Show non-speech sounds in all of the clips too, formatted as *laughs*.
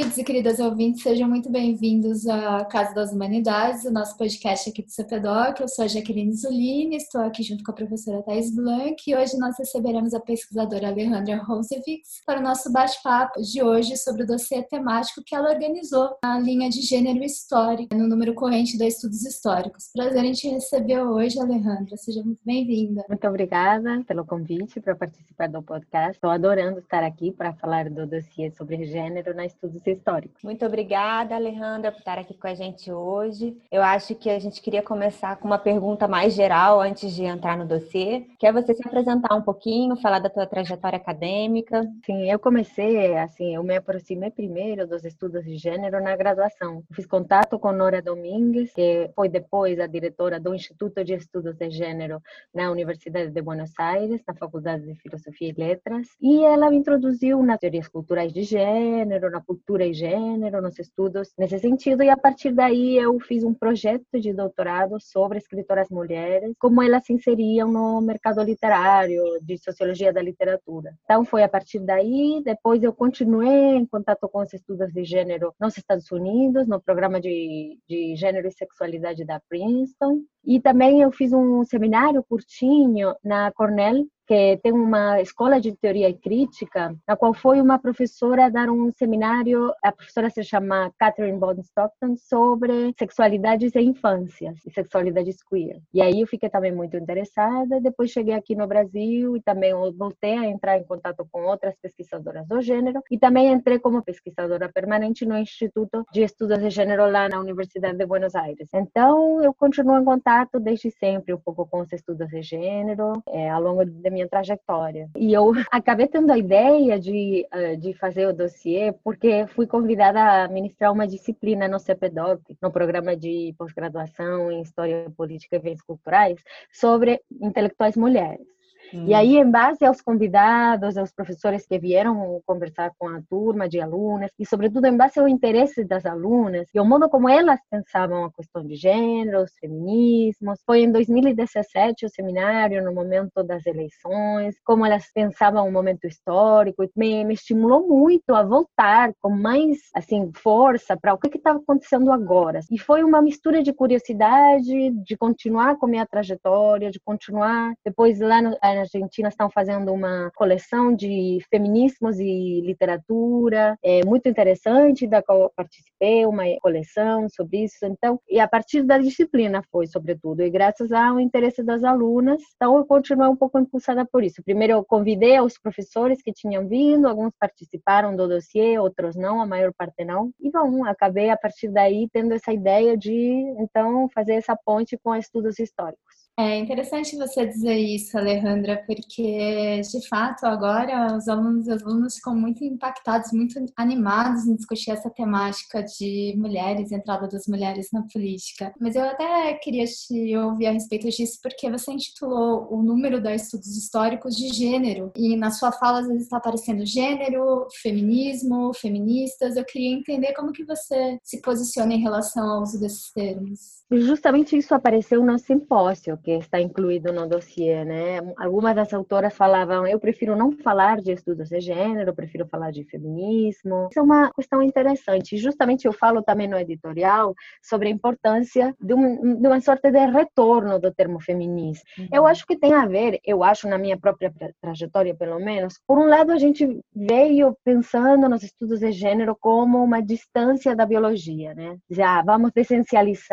Queridos e queridas ouvintes, sejam muito bem-vindos à Casa das Humanidades, o nosso podcast aqui do CPDOC. Eu sou a Jaqueline Zulini, estou aqui junto com a professora Thais Blanc e hoje nós receberemos a pesquisadora Alejandra Rosevix para o nosso bate-papo de hoje sobre o dossiê temático que ela organizou na linha de gênero histórico, no número corrente da Estudos Históricos. Prazer em te receber hoje, Alejandra. Seja muito bem-vinda. Muito obrigada pelo convite para participar do podcast. Estou adorando estar aqui para falar do dossiê sobre gênero na Estudos estudos históricos. Muito obrigada, Alejandra, por estar aqui com a gente hoje. Eu acho que a gente queria começar com uma pergunta mais geral antes de entrar no dossiê, que é você se apresentar um pouquinho, falar da tua trajetória acadêmica. Sim, eu comecei, assim, eu me aproximei primeiro dos estudos de gênero na graduação. fiz contato com Nora Domingues, que foi depois a diretora do Instituto de Estudos de Gênero na Universidade de Buenos Aires, na Faculdade de Filosofia e Letras, e ela me introduziu nas teorias culturais de gênero, na cultura cultura e gênero, nos estudos nesse sentido, e a partir daí eu fiz um projeto de doutorado sobre escritoras mulheres, como elas se inseriam no mercado literário, de sociologia da literatura. Então foi a partir daí, depois eu continuei em contato com os estudos de gênero nos Estados Unidos, no programa de, de gênero e sexualidade da Princeton, e também eu fiz um seminário curtinho na Cornell que tem uma escola de teoria crítica, na qual foi uma professora dar um seminário, a professora se chama Catherine Bond Stockton, sobre sexualidades e infâncias, e sexualidades queer. E aí eu fiquei também muito interessada, depois cheguei aqui no Brasil e também voltei a entrar em contato com outras pesquisadoras do gênero, e também entrei como pesquisadora permanente no Instituto de Estudos de Gênero lá na Universidade de Buenos Aires. Então, eu continuo em contato desde sempre um pouco com os estudos de gênero, é, ao longo da minha minha trajetória. E eu *laughs* acabei tendo a ideia de, eh, de fazer o dossiê porque fui convidada a ministrar uma disciplina no CPDOC, no programa de pós-graduação em História Política e Eventos Culturais, sobre intelectuais mulheres. Hum. E aí, em base aos convidados, aos professores que vieram conversar com a turma de alunas, e sobretudo em base ao interesse das alunas e ao modo como elas pensavam a questão de gênero, os feminismos, foi em 2017 o seminário, no momento das eleições, como elas pensavam o momento histórico, me, me estimulou muito a voltar com mais assim força para o que estava acontecendo agora. E foi uma mistura de curiosidade, de continuar com a minha trajetória, de continuar depois lá no, na Argentina estão fazendo uma coleção de feminismos e literatura, é muito interessante, da qual participei, uma coleção sobre isso. Então, e a partir da disciplina foi, sobretudo, e graças ao interesse das alunas, então eu continuei um pouco impulsada por isso. Primeiro eu convidei os professores que tinham vindo, alguns participaram do dossiê, outros não, a maior parte não. E bom, acabei a partir daí tendo essa ideia de então fazer essa ponte com estudos históricos. É interessante você dizer isso, Alejandra, porque de fato agora os alunos e as alunas ficam muito impactados, muito animados em discutir essa temática de mulheres, entrada das mulheres na política. Mas eu até queria te ouvir a respeito disso, porque você intitulou o número da estudos históricos de gênero, e na sua fala às vezes está aparecendo gênero, feminismo, feministas. Eu queria entender como que você se posiciona em relação ao uso desses termos. Justamente isso apareceu no simpósio que está incluído no dossiê, né? Algumas das autoras falavam, eu prefiro não falar de estudos de gênero, prefiro falar de feminismo. Isso é uma questão interessante. Justamente eu falo também no editorial sobre a importância de, um, de uma sorte de retorno do termo feminista. Uhum. Eu acho que tem a ver, eu acho na minha própria trajetória pelo menos, por um lado a gente veio pensando nos estudos de gênero como uma distância da biologia, né? Já vamos essencializar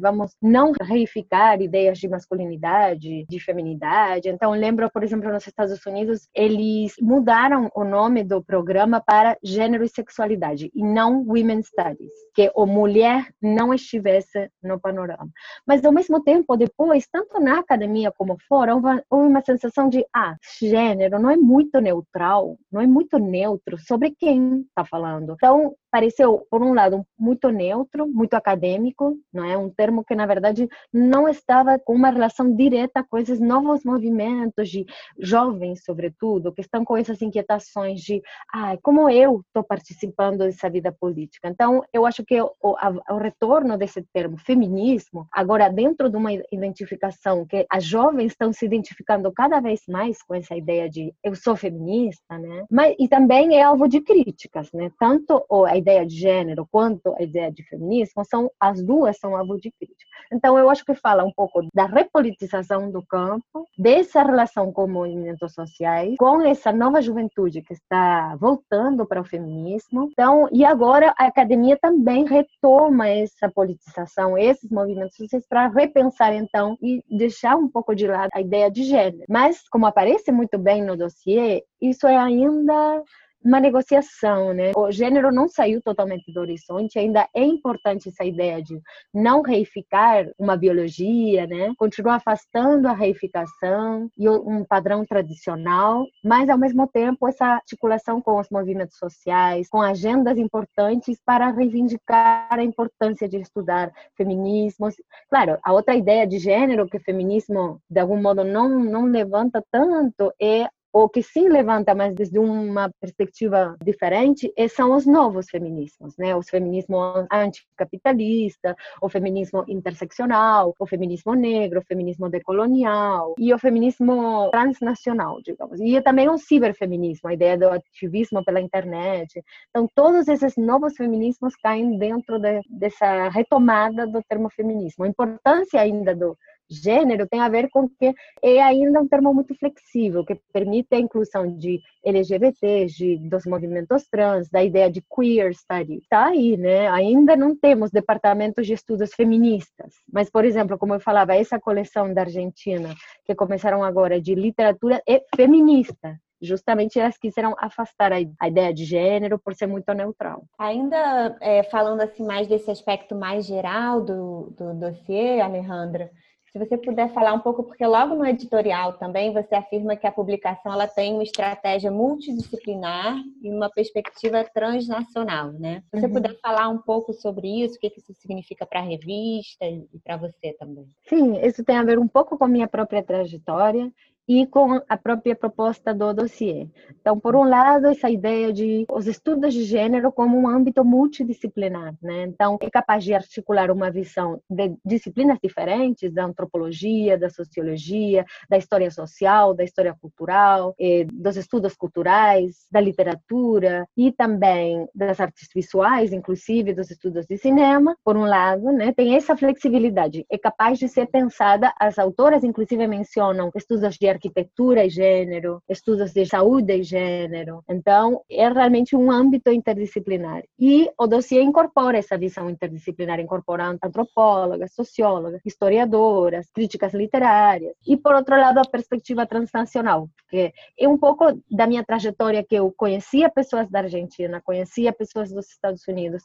vamos não reificar ideias de masculinidade, de feminidade. Então, lembro, por exemplo, nos Estados Unidos, eles mudaram o nome do programa para Gênero e Sexualidade e não Women's Studies, que a mulher não estivesse no panorama. Mas, ao mesmo tempo, depois, tanto na academia como fora, houve uma sensação de, ah, gênero não é muito neutral, não é muito neutro sobre quem está falando. Então, pareceu, por um lado, muito neutro, muito acadêmico, não é um termo que na verdade não estava com uma relação direta com esses novos movimentos de jovens, sobretudo, que estão com essas inquietações de, ah, como eu estou participando dessa vida política. Então, eu acho que o, a, o retorno desse termo feminismo, agora dentro de uma identificação que as jovens estão se identificando cada vez mais com essa ideia de eu sou feminista, né? Mas e também é alvo de críticas, né? Tanto a ideia de gênero quanto a ideia de feminismo, são as duas são alvo de crítica. Então, eu acho que fala um pouco da repolitização do campo, dessa relação com movimentos sociais, com essa nova juventude que está voltando para o feminismo. Então, e agora a academia também retoma essa politização, esses movimentos sociais para repensar então e deixar um pouco de lado a ideia de gênero. Mas, como aparece muito bem no dossiê, isso é ainda uma negociação, né? O gênero não saiu totalmente do horizonte, ainda é importante essa ideia de não reificar uma biologia, né? Continua afastando a reificação e um padrão tradicional, mas ao mesmo tempo essa articulação com os movimentos sociais, com agendas importantes para reivindicar a importância de estudar feminismo. Claro, a outra ideia de gênero que o feminismo de algum modo não não levanta tanto é o que sim levanta, mas desde uma perspectiva diferente, são os novos feminismos, né? Os feminismo anticapitalista, o feminismo interseccional, o feminismo negro, o feminismo decolonial e o feminismo transnacional, digamos. E também o ciberfeminismo, a ideia do ativismo pela internet. Então, todos esses novos feminismos caem dentro de, dessa retomada do termo feminismo. A importância ainda do gênero tem a ver com que é ainda um termo muito flexível, que permite a inclusão de LGBTs, de, dos movimentos trans, da ideia de queer study. Está aí, né? Ainda não temos departamentos de estudos feministas, mas, por exemplo, como eu falava, essa coleção da Argentina, que começaram agora, de literatura, é feminista justamente elas quiseram afastar a, ideia de gênero por ser muito neutral. Ainda é, falando assim mais desse aspecto mais geral do, do dossiê, Alejandra, se você puder falar um pouco, porque logo no editorial também você afirma que a publicação ela tem uma estratégia multidisciplinar e uma perspectiva transnacional, né? Se você uhum. puder falar um pouco sobre isso, o que isso significa para a revista e para você também. Sim, isso tem a ver um pouco com a minha própria trajetória e com a própria proposta do dossiê. Então, por um lado, essa ideia de os estudos de gênero como um âmbito multidisciplinar, né? Então, é capaz de articular uma visão de disciplinas diferentes, da antropologia, da sociologia, da história social, da história cultural, eh, dos estudos culturais, da literatura e também das artes visuais, inclusive dos estudos de cinema. Por um lado, né, tem essa flexibilidade, é capaz de ser pensada, as autoras inclusive mencionam estudos de arquitetura e gênero, estudos de saúde e gênero. Então, é realmente um âmbito interdisciplinar. E o dossiê incorpora essa visão interdisciplinar, incorporando antropólogas, sociólogas, historiadoras, críticas literárias. E, por outro lado, a perspectiva transnacional, que é um pouco da minha trajetória que eu conhecia pessoas da Argentina, conhecia pessoas dos Estados Unidos,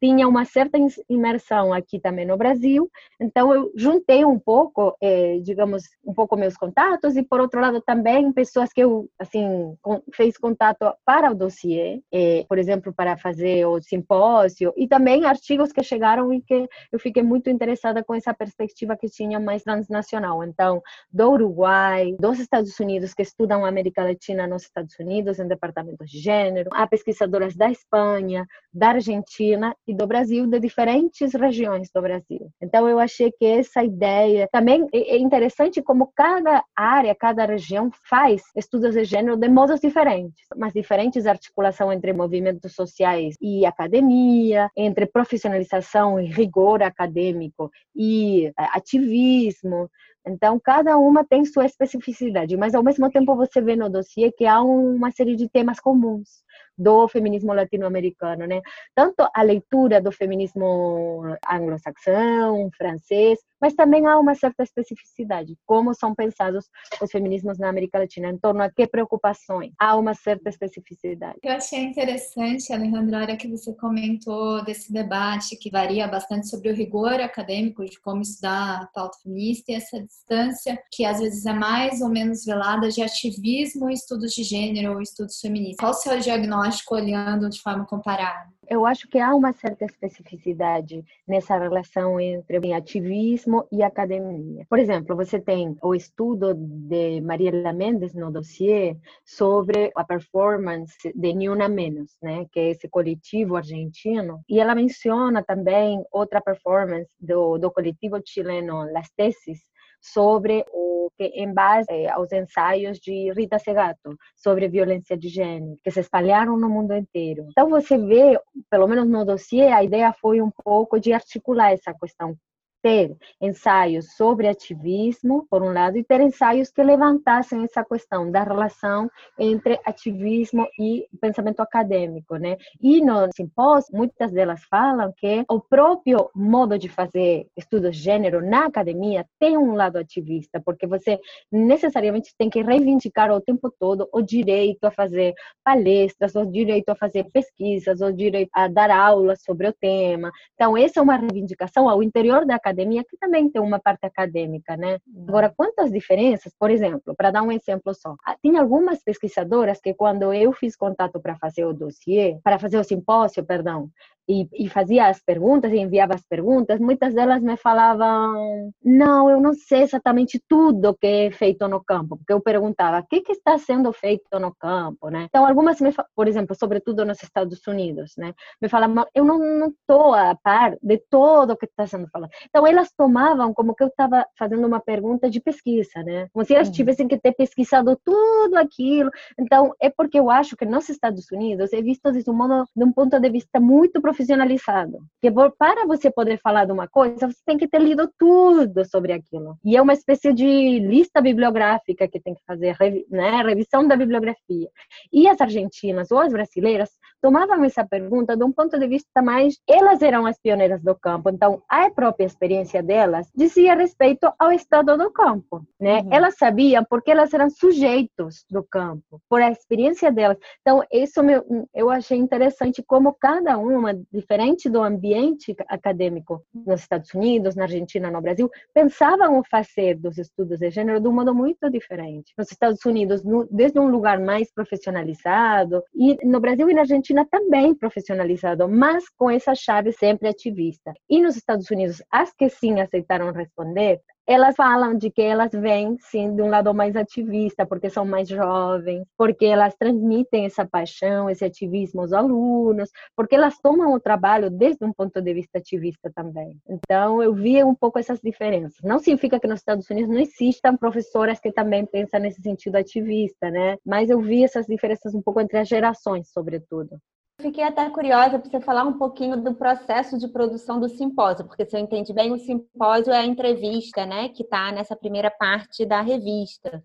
tinha uma certa imersão aqui também no Brasil, então eu juntei um pouco, eh, digamos, um pouco meus contatos e por outro lado também pessoas que eu assim com, fez contato para o dossiê, eh, por exemplo, para fazer o simpósio e também artigos que chegaram e que eu fiquei muito interessada com essa perspectiva que tinha mais transnacional. Então, do Uruguai, dos Estados Unidos que estudam a América Latina nos Estados Unidos em departamentos de gênero, há pesquisadoras da Espanha, da Argentina e do Brasil, de diferentes regiões do Brasil. Então, eu achei que essa ideia também é, é interessante como cada área, cada região faz estudos de gênero de modos diferentes, mas diferentes articulação entre movimentos sociais e academia, entre profissionalização e rigor acadêmico e eh, ativismo. Então, cada uma tem sua especificidade, mas ao mesmo tempo você vê no dossiê que há uma série de temas comuns do feminismo latino-americano, né? Tanto a leitura do feminismo anglo-saxão, francês, mas também há uma certa especificidade, como são pensados os feminismos na América Latina, em torno a que preocupações, há uma certa especificidade. Eu achei interessante, Alejandra, a hora que você comentou desse debate que varia bastante sobre o rigor acadêmico de como estudar a pauta feminista e essa distância que às vezes é mais ou menos velada de ativismo e estudos de gênero ou estudos feministas. Qual o seu diagnóstico olhando de forma comparada? eu acho que há uma certa especificidade nessa relação entre ativismo e academia. Por exemplo, você tem o estudo de Mariela Mendes no dossiê sobre a performance de Ni Una Menos, né, que é esse coletivo argentino, e ela menciona também outra performance do, do coletivo chileno Las Tesis, sobre o que em base eh, aos ensaios de Rita Segato sobre violência de gênero, que se espalharam no mundo inteiro. Então você vê, pelo menos no dossiê, a ideia foi um pouco de articular essa questão ter ensaios sobre ativismo, por um lado, e ter ensaios que levantassem essa questão da relação entre ativismo e pensamento acadêmico, né? E no simpósio, muitas delas falam que o próprio modo de fazer estudos de gênero na academia tem um lado ativista, porque você necessariamente tem que reivindicar o tempo todo o direito a fazer palestras, o direito a fazer pesquisas, o direito a dar aulas sobre o tema. Então, essa é uma reivindicação ao interior da academia academia que também tem uma parte acadêmica, né? Agora, uhum. quantas diferenças, por exemplo, para dar um exemplo só, ah, tinha algumas pesquisadoras que quando eu fiz contato para fazer o dossiê, para fazer o simpósio, perdão, e, e, fazia as perguntas e enviava as perguntas, muitas delas me falavam: não, eu não sei exatamente tudo que é feito no campo, porque eu perguntava: o que, que está sendo feito no campo, né? Então, algumas, me, por exemplo, sobretudo nos Estados Unidos, né? Me falavam: eu não estou a par de todo o que está sendo falado. Então, elas tomavam como que eu estava fazendo uma pergunta de pesquisa, né? Como se elas uhum. tivessem que ter pesquisado tudo aquilo. Então, é porque eu acho que nos Estados Unidos é visto de um, modo, de um ponto de vista muito profissional profissionalizado. Que para você poder falar de uma coisa, você tem que ter lido tudo sobre aquilo. E é uma espécie de lista bibliográfica que tem que fazer, né? Revisão da bibliografia. E as argentinas ou as brasileiras tomavam essa pergunta de um ponto de vista mais. Elas eram as pioneiras do campo, então a própria experiência delas dizia respeito ao estado do campo, né? Uhum. Elas sabiam porque elas eram sujeitos do campo, por a experiência delas. Então, isso eu achei interessante como cada uma diferente do ambiente acadêmico nos Estados Unidos, na Argentina, no Brasil, pensavam o fazer dos estudos de gênero de um modo muito diferente. Nos Estados Unidos, desde um lugar mais profissionalizado, e no Brasil e na Argentina também profissionalizado, mas com essa chave sempre ativista. E nos Estados Unidos, as que sim aceitaram responder, elas falam de que elas vêm, sim, de um lado mais ativista, porque são mais jovens, porque elas transmitem essa paixão, esse ativismo aos alunos, porque elas tomam o trabalho desde um ponto de vista ativista também. Então, eu vi um pouco essas diferenças. Não significa que nos Estados Unidos não existam professoras que também pensam nesse sentido ativista, né? Mas eu vi essas diferenças um pouco entre as gerações, sobretudo. Fiquei até curiosa para você falar um pouquinho do processo de produção do simpósio, porque se eu entendi bem, o simpósio é a entrevista, né, que está nessa primeira parte da revista.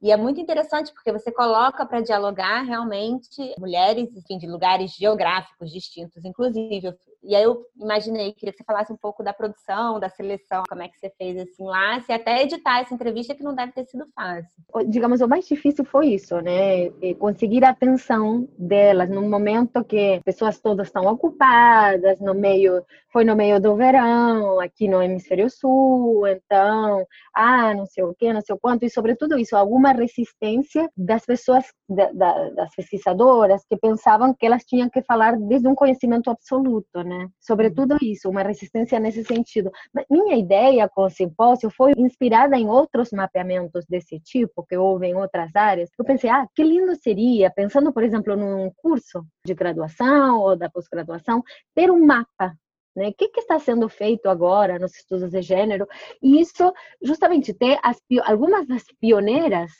E é muito interessante porque você coloca para dialogar realmente mulheres, enfim, de lugares geográficos distintos, inclusive. E aí eu imaginei, queria que você falasse um pouco da produção, da seleção, como é que você fez assim lá, se até editar essa entrevista que não deve ter sido fácil. Digamos, o mais difícil foi isso, né? Conseguir a atenção delas no momento que pessoas todas estão ocupadas, no meio, foi no meio do verão, aqui no hemisfério sul, então, ah, não sei o que, não sei o quanto, e sobretudo isso, alguma uma resistência das pessoas, da, da, das pesquisadoras, que pensavam que elas tinham que falar desde um conhecimento absoluto, né? Sobretudo uhum. isso, uma resistência nesse sentido. Minha ideia com o simpósio foi inspirada em outros mapeamentos desse tipo, que houve em outras áreas. Eu pensei, ah, que lindo seria, pensando, por exemplo, num curso de graduação ou da pós-graduação, ter um mapa né? O que, que, está sendo feito agora nos estudos de gênero? E isso, justamente, ter as, algumas das pioneiras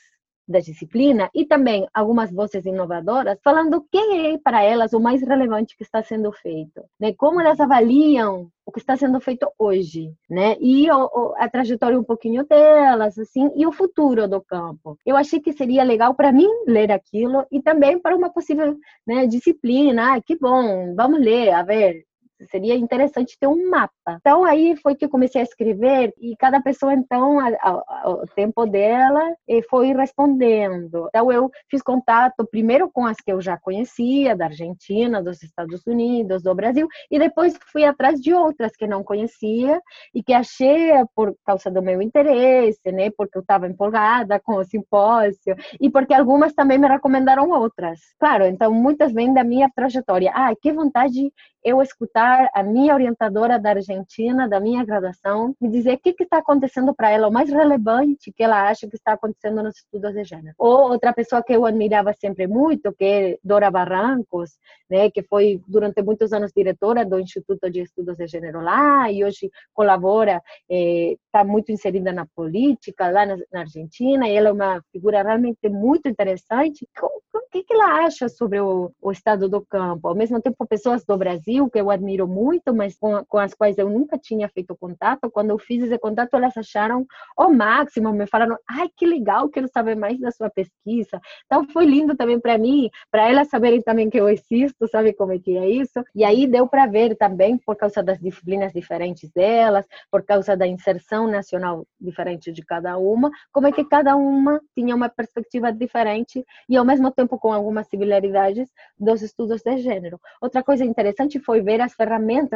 da disciplina e também algumas vozes inovadoras falando quem é para elas o mais relevante que está sendo feito, né? Como elas avaliam o que está sendo feito hoje, né? E o, a trajetória um pouquinho delas, assim, e o futuro do campo. Eu achei que seria legal para mim ler aquilo e também para uma possível né, disciplina. Ah, que bom, vamos ler, a ver seria interessante ter um mapa. Então aí foi que eu comecei a escrever e cada pessoa então ao, tempo dela foi respondendo. Então eu fiz contato primeiro com as que eu já conhecia da Argentina, dos Estados Unidos, do Brasil e depois fui atrás de outras que não conhecia e que achei por causa do meu interesse, né? Porque eu estava empolgada com o simpósio e porque algumas também me recomendaram outras. Claro, então muitas vêm da minha trajetória. Ah, que vontade eu escutar a minha orientadora da Argentina, da minha graduação, me dizer o que está acontecendo para ela, o mais relevante que ela acha que está acontecendo nos estudos de gênero. Ou outra pessoa que eu admirava sempre muito, que é Dora Barrancos, né, que foi durante muitos anos diretora do Instituto de Estudos de Gênero lá e hoje colabora, está eh, muito inserida na política lá na, na, Argentina, e ela é uma figura realmente muito interessante. O que, que ela acha sobre o, o estado do campo? Ao mesmo tempo, pessoas do Brasil, que eu admiro muito, mas com, com as quais eu nunca tinha feito contato, quando eu fiz esse contato, elas acharam o máximo, me falaram, ai, que legal, quero saber mais da sua pesquisa. Então, foi lindo também para mim, para elas saberem também que eu existo, sabe como é que é isso? E aí deu para ver também, por causa das disciplinas diferentes delas, por causa da inserção nacional diferente de cada uma, como é que cada uma tinha uma perspectiva diferente e ao mesmo tempo com algumas similaridades dos estudos de gênero. Outra coisa interessante foi ver as ferramentas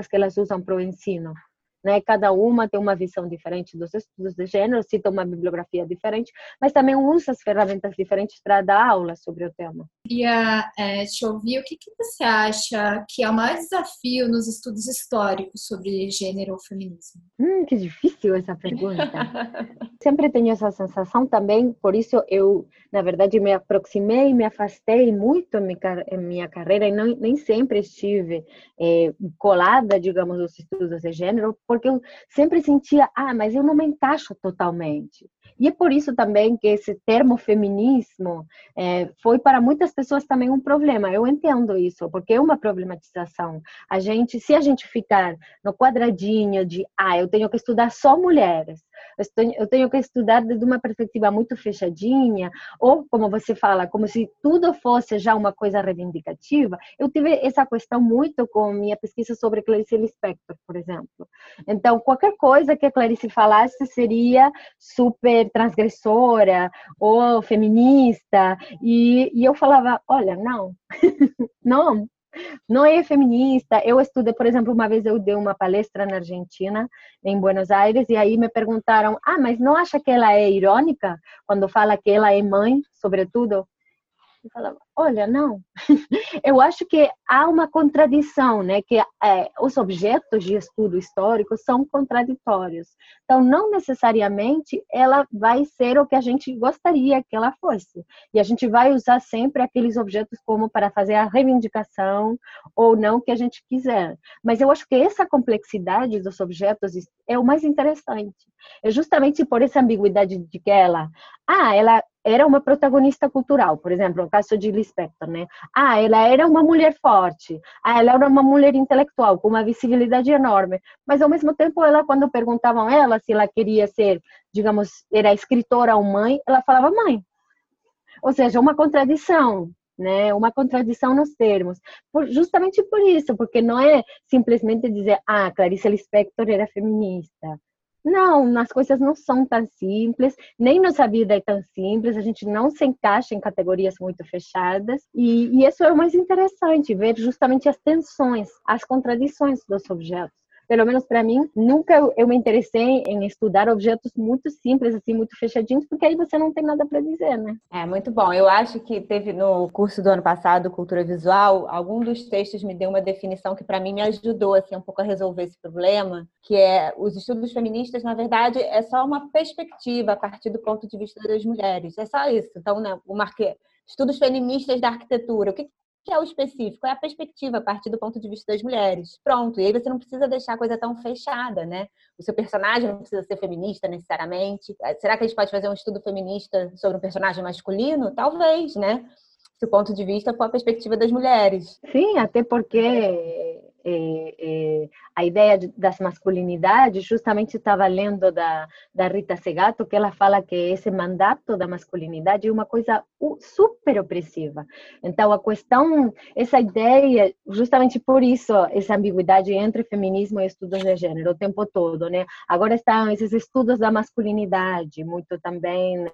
que elas usam para o ensino né? Cada uma tem uma visão diferente dos estudos de gênero, cita uma bibliografia diferente, mas também usa as ferramentas diferentes para dar aula sobre o tema. Queria é, te ouvir, o que, que você acha que é o maior desafio nos estudos históricos sobre gênero ou feminismo? Hum, que difícil essa pergunta. *laughs* Sempre tenho essa sensação também, por isso eu, na verdade, me aproximei e me afastei muito em minha, carreira e não, nem sempre estive é, colada, digamos, nos estudos de gênero, porque eu sempre sentia, ah, mas eu não me encaixo totalmente. E é por isso também que esse termo feminismo é, foi para muitas pessoas também um problema. Eu entendo isso, porque é uma problematização. A gente, se a gente ficar no quadradinho de, ah, eu tenho que estudar só mulheres, eu tenho que estudar desde uma perspectiva muito fechadinha, ou como você fala, como se tudo fosse já uma coisa reivindicativa. Eu tive essa questão muito com minha pesquisa sobre Clarice Lispector, por exemplo. Então, qualquer coisa que a Clarice falasse seria super transgressora ou feminista, e, e eu falava, olha, não, *laughs* não, não é feminista. Eu estudei, por exemplo, uma vez eu dei uma palestra na Argentina, em Buenos Aires, e aí me perguntaram: ah, mas não acha que ela é irônica quando fala que ela é mãe, sobretudo? Eu falava, olha, não. *laughs* Eu acho que há uma contradição, né? Que é, os objetos de estudo histórico são contraditórios. Então, não necessariamente ela vai ser o que a gente gostaria que ela fosse. E a gente vai usar sempre aqueles objetos como para fazer a reivindicação ou não que a gente quiser. Mas eu acho que essa complexidade dos objetos é o mais interessante. É justamente por essa ambiguidade de que ela, ah, ela era uma protagonista cultural, por exemplo, no caso de Lispector, né? Ah, ela era uma mulher forte, ah, ela era uma mulher intelectual com uma visibilidade enorme, mas ao mesmo tempo ela quando perguntavam ela se ela queria ser, digamos, era escritora ou mãe, ela falava mãe. Ou seja, uma contradição, né? Uma contradição nos termos. Por, justamente por isso, porque não é simplesmente dizer, ah, Clarice Lispector era feminista. Não, as coisas não são tão simples, nem nossa vida é tão simples, a gente não se encaixa em categorias muito fechadas, e, e isso é o mais interessante, ver justamente as tensões, as contradições dos objetos pelo menos para mim, nunca eu me interessei em estudar objetos muito simples, assim, muito fechadinhos, porque aí você não tem nada para dizer, né? É, muito bom. Eu acho que teve no curso do ano passado, Cultura Visual, algum dos textos me deu uma definição que para mim me ajudou, assim, um pouco a resolver esse problema, que é os estudos feministas, na verdade, é só uma perspectiva a partir do ponto de vista das mulheres. É só isso. Então, né, o marquei estudos feministas da arquitetura. O que que é o específico? É a perspectiva a partir do ponto de vista das mulheres. Pronto. E aí você não precisa deixar a coisa tão fechada, né? O seu personagem não precisa ser feminista necessariamente. É, será que a gente pode fazer um estudo feminista sobre um personagem masculino? Talvez, né? Se o ponto de vista for a perspectiva das mulheres. Sim, até porque é, é, a ideia de, das masculinidades, justamente estava lendo da, da Rita Segato, que ela fala que esse mandato da masculinidade é uma coisa super opressiva. Então, a questão, essa ideia, justamente por isso, essa ambiguidade entre feminismo e estudos de gênero o tempo todo, né? Agora estão esses estudos da masculinidade, muito também né,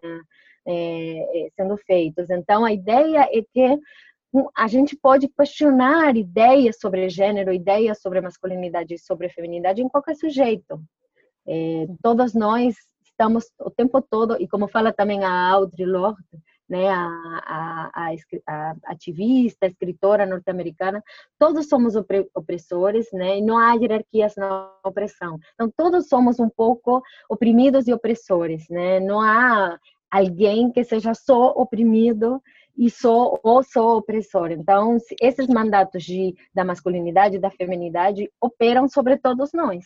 é, sendo feitos. Então, a ideia é que a gente pode questionar ideias sobre gênero, ideias sobre masculinidade e sobre feminidade em qualquer sujeito. É, todos nós estamos o tempo todo, e como fala também a Audre Lorde, né, a, a, a, ativista, a escritora norte-americana, todos somos opressores, né, e não há hierarquias na opressão. Então, todos somos um pouco oprimidos e opressores, né, não há alguém que seja só oprimido e sou ou sou opressor. Então, esses mandatos de, da masculinidade e da feminidade operam sobre todos nós.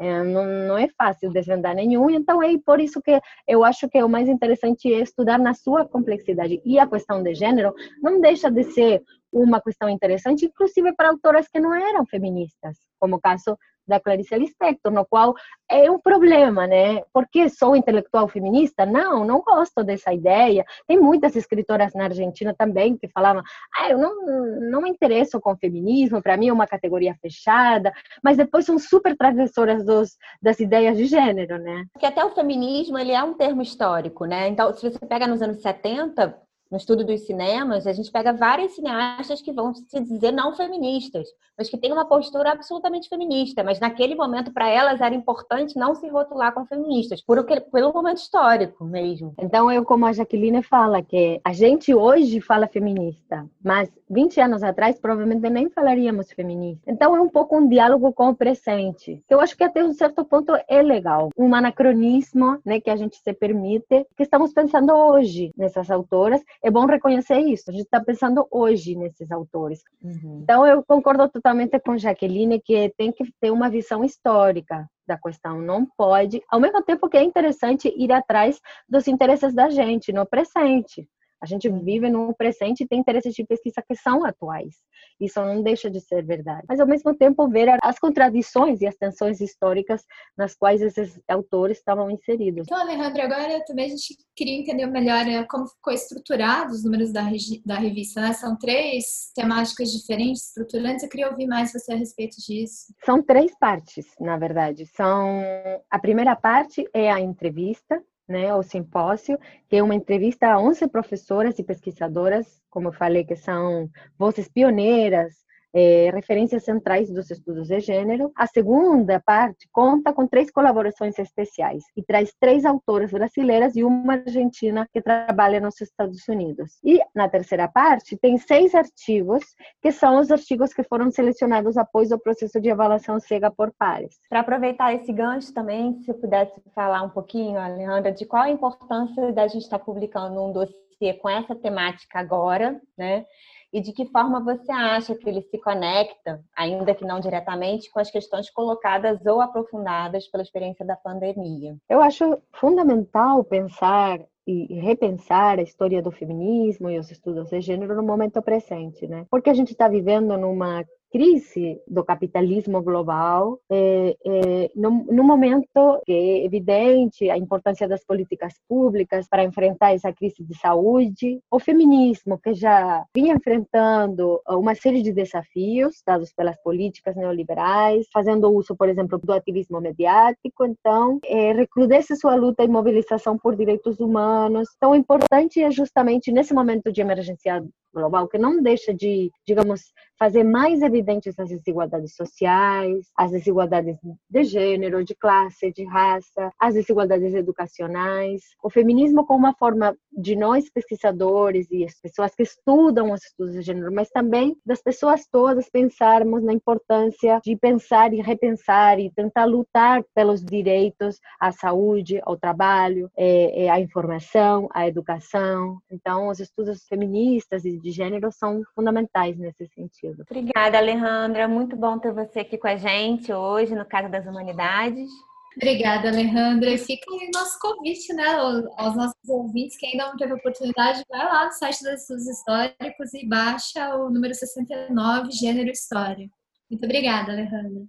É, não, não, é fácil desvendar nenhum, então é por isso que eu acho que o mais interessante é estudar na sua complexidade. E a questão de gênero não deixa de ser uma questão interessante, inclusive para autoras que não eram feministas, como o caso da Clarice Lispector, no qual é um problema, né? Porque sou intelectual feminista? Não, não gosto dessa ideia. Tem muitas escritoras na Argentina também que falavam: ah, eu não, não me interesso com feminismo, para mim é uma categoria fechada, mas depois são super transgressoras dos, das ideias de gênero, né? Porque até o feminismo ele é um termo histórico, né? Então, se você pega nos anos 70, no estudo dos cinemas, a gente pega várias cineastas que vão se dizer não feministas, mas que têm uma postura absolutamente feminista, mas naquele momento para elas era importante não se rotular como feministas, por, pelo momento histórico mesmo. Então eu como a Jaqueline fala que a gente hoje fala feminista, mas 20 anos atrás provavelmente nem falaríamos feminista. Então é um pouco um diálogo com o presente, que eu acho que até um certo ponto é legal, um anacronismo, né, que a gente se permite, que estamos pensando hoje nessas autoras é bom reconhecer isso. A gente está pensando hoje nesses autores. Uhum. Então, eu concordo totalmente com Jaqueline que tem que ter uma visão histórica da questão. Não pode, ao mesmo tempo que é interessante ir atrás dos interesses da gente no presente. A gente vive no presente e tem interesses de pesquisa que são atuais. Isso não deixa de ser verdade. Mas, ao mesmo tempo, ver as contradições e as tensões históricas nas quais esses autores estavam inseridos. Então, Alejandra, agora também a gente queria entender melhor eh, como ficou estruturado os números da, da revista. Né? São três temáticas diferentes, estruturantes. Eu queria ouvir mais você a respeito disso. São três partes, na verdade. São A primeira parte é a entrevista, né, o simpósio, que é uma entrevista a 11 professoras e pesquisadoras, como eu falei, que são vozes pioneiras é, referências centrais dos estudos de gênero. A segunda parte conta com três colaborações especiais e traz três autoras brasileiras e uma argentina que trabalha nos Estados Unidos. E na terceira parte tem seis artigos, que são os artigos que foram selecionados após o processo de avaliação cega por pares. Para aproveitar esse gancho também, se pudesse falar um pouquinho, Alejandra, de qual a importância da gente estar publicando um dossiê com essa temática agora, né? E de que forma você acha que ele se conecta, ainda que não diretamente, com as questões colocadas ou aprofundadas pela experiência da pandemia? Eu acho fundamental pensar e repensar a história do feminismo e os estudos de gênero no momento presente, né? Porque a gente está vivendo numa crise do capitalismo global, é, é, no, momento que é evidente a importância das políticas públicas para enfrentar essa crise de saúde, o feminismo que já vinha enfrentando uma série de desafios dados pelas políticas neoliberais, fazendo uso, por exemplo, do ativismo mediático, então é, recrudesce sua luta e mobilização por direitos humanos. Então, o importante é justamente nesse momento de emergência global que não deixa de, digamos, fazer mais evidentes as desigualdades sociais, as desigualdades de gênero, de classe, de raça, as desigualdades educacionais. O feminismo como uma forma de nós pesquisadores e as pessoas que estudam os estudos de gênero, mas também das pessoas todas pensarmos na importância de pensar e repensar e tentar lutar pelos direitos à saúde, ao trabalho, é, é, à informação, à educação. Então, os estudos feministas e de gênero são fundamentais nesse sentido. Obrigada, Alejandra. Muito bom ter você aqui com a gente hoje no Casa das Humanidades. Obrigada, Alejandra. E fica aí nosso convite, né, aos nossos ouvintes que ainda não teve oportunidade, vai lá no site dos estudos históricos e baixa o número 69, Gênero História. Muito obrigada, Alejandra.